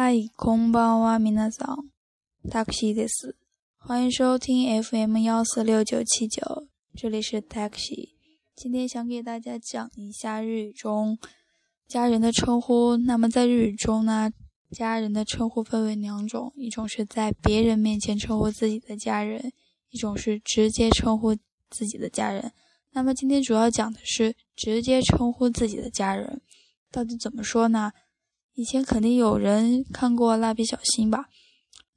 嗨，空邦哇米娜桑，taxi です。欢迎收听 FM 幺四六九七九，这里是 taxi。今天想给大家讲一下日语中家人的称呼。那么在日语中呢，家人的称呼分为两种，一种是在别人面前称呼自己的家人，一种是直接称呼自己的家人。那么今天主要讲的是直接称呼自己的家人，到底怎么说呢？以前肯定有人看过蜡笔小新吧？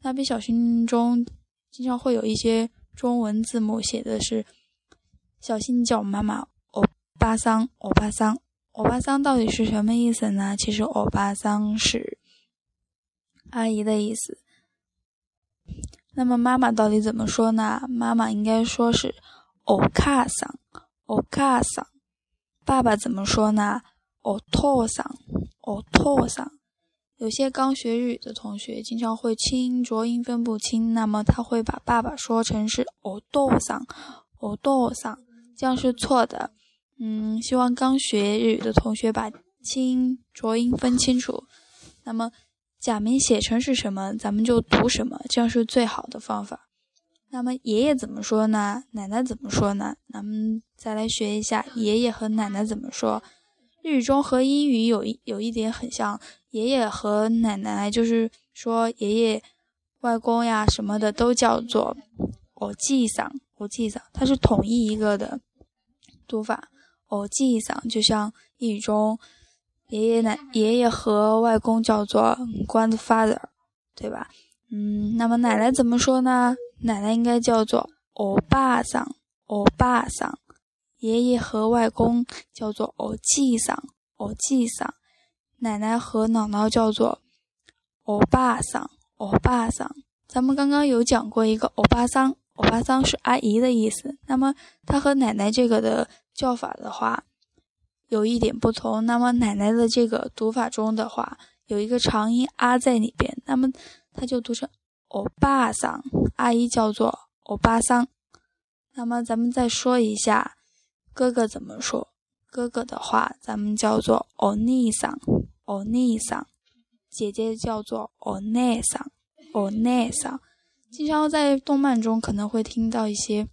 蜡笔小新中经常会有一些中文字母写的是“小新叫妈妈欧巴桑欧巴桑欧巴桑”，到底是什么意思呢？其实欧巴桑是阿姨的意思。那么妈妈到底怎么说呢？妈妈应该说是欧卡桑欧卡桑。爸爸怎么说呢？欧托桑。哦，托桑，有些刚学日语的同学经常会清浊音分不清，那么他会把爸爸说成是哦多桑，哦多桑，这样是错的。嗯，希望刚学日语的同学把清浊音分清楚。那么假名写成是什么，咱们就读什么，这样是最好的方法。那么爷爷怎么说呢？奶奶怎么说呢？咱们再来学一下爷爷和奶奶怎么说。日语中和英语有一有一点很像，爷爷和奶奶，就是说爷爷、外公呀什么的都叫做“我记桑”，我记桑，它是统一一个的读法。我记桑就像英语中爷爷奶爷爷和外公叫做 “grandfather”，对吧？嗯，那么奶奶怎么说呢？奶奶应该叫做“欧巴桑”，欧巴桑。爷爷和外公叫做欧记桑，欧记桑；奶奶和姥姥叫做欧巴桑，欧巴桑。咱们刚刚有讲过一个欧巴桑，欧巴桑是阿姨的意思。那么他和奶奶这个的叫法的话，有一点不同。那么奶奶的这个读法中的话，有一个长音啊在里边，那么它就读成欧巴桑。阿姨叫做欧巴桑。那么咱们再说一下。哥哥怎么说？哥哥的话，咱们叫做“お兄さん”，“お兄さん”。姐姐叫做“お姉さん”，“お姉さん”。经常在动漫中可能会听到一些“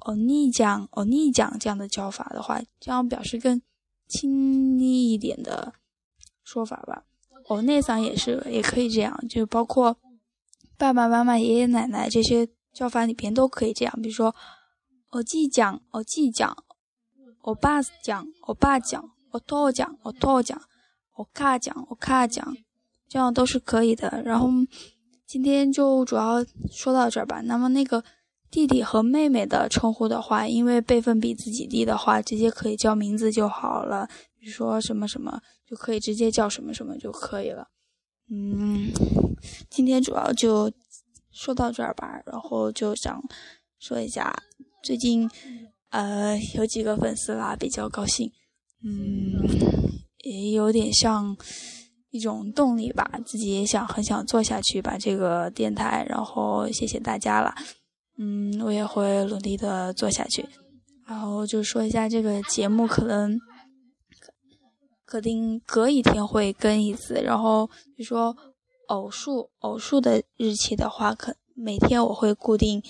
お兄讲”“お兄讲”这样的叫法的话，这样表示更亲昵一点的说法吧。“お姉さん”也是，也可以这样，就包括爸爸妈妈、爷爷奶奶这些叫法里边都可以这样。比如说“我记讲”“我记讲”。 我爸讲，我爸讲，我托讲，我托讲，我卡讲，我卡讲，这样都是可以的。然后今天就主要说到这儿吧。那么那个弟弟和妹妹的称呼的话，因为辈分比自己低的话，直接可以叫名字就好了。比如说什么什么，就可以直接叫什么什么就可以了。嗯，今天主要就说到这儿吧。然后就想说一下最近。呃，有几个粉丝啦，比较高兴，嗯，也有点像一种动力吧，自己也想很想做下去，把这个电台，然后谢谢大家了，嗯，我也会努力的做下去，然后就说一下这个节目可能，肯定隔一天会更一次，然后比如说偶数偶数的日期的话，可每天我会固定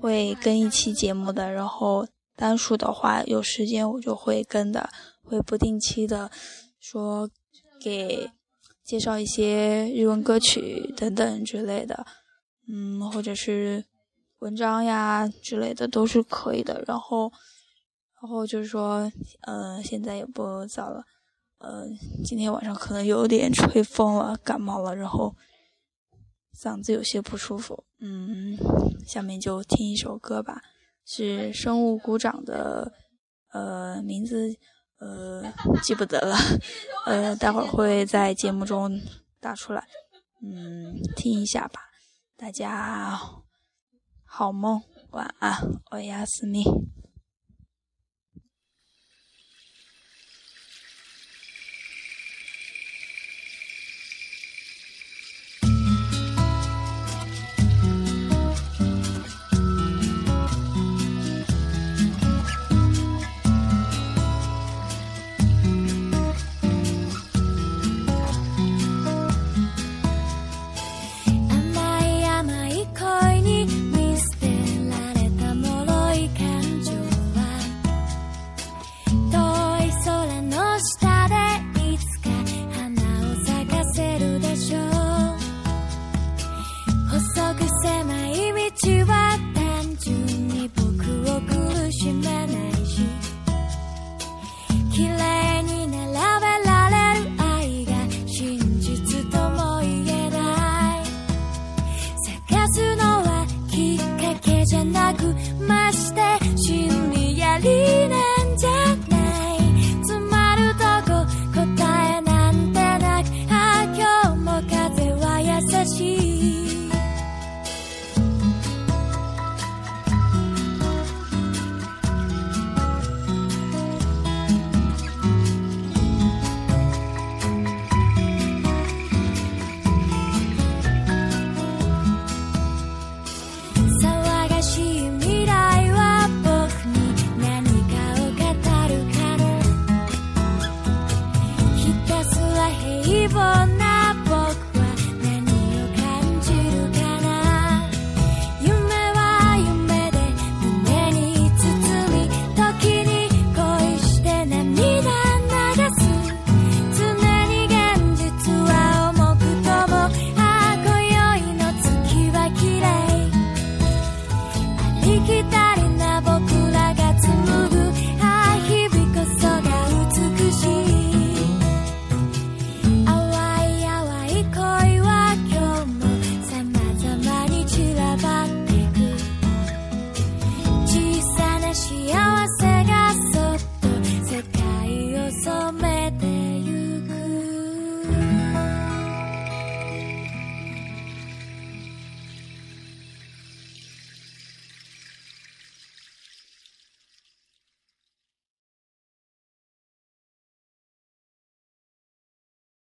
会更一期节目的，然后。单数的话，有时间我就会跟的，会不定期的说给介绍一些日文歌曲等等之类的，嗯，或者是文章呀之类的都是可以的。然后，然后就是说，呃，现在也不早了，呃，今天晚上可能有点吹风了，感冒了，然后嗓子有些不舒服，嗯，下面就听一首歌吧。是生物鼓掌的，呃，名字呃记不得了，呃，待会儿会在节目中打出来，嗯，听一下吧，大家好梦，晚安，我亚斯密。